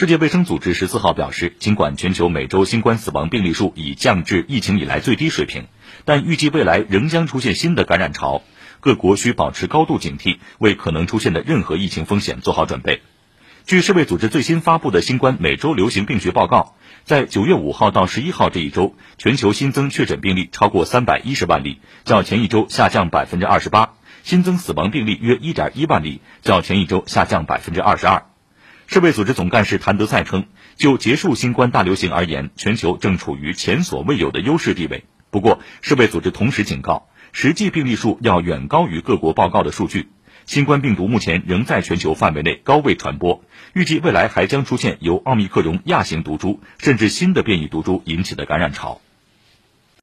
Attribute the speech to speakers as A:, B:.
A: 世界卫生组织十四号表示，尽管全球每周新冠死亡病例数已降至疫情以来最低水平，但预计未来仍将出现新的感染潮，各国需保持高度警惕，为可能出现的任何疫情风险做好准备。据世卫组织最新发布的新冠每周流行病学报告，在九月五号到十一号这一周，全球新增确诊病例超过三百一十万例，较前一周下降百分之二十八；新增死亡病例约一点一万例，较前一周下降百分之二十二。世卫组织总干事谭德赛称，就结束新冠大流行而言，全球正处于前所未有的优势地位。不过，世卫组织同时警告，实际病例数要远高于各国报告的数据。新冠病毒目前仍在全球范围内高位传播，预计未来还将出现由奥密克戎亚型毒株甚至新的变异毒株引起的感染潮。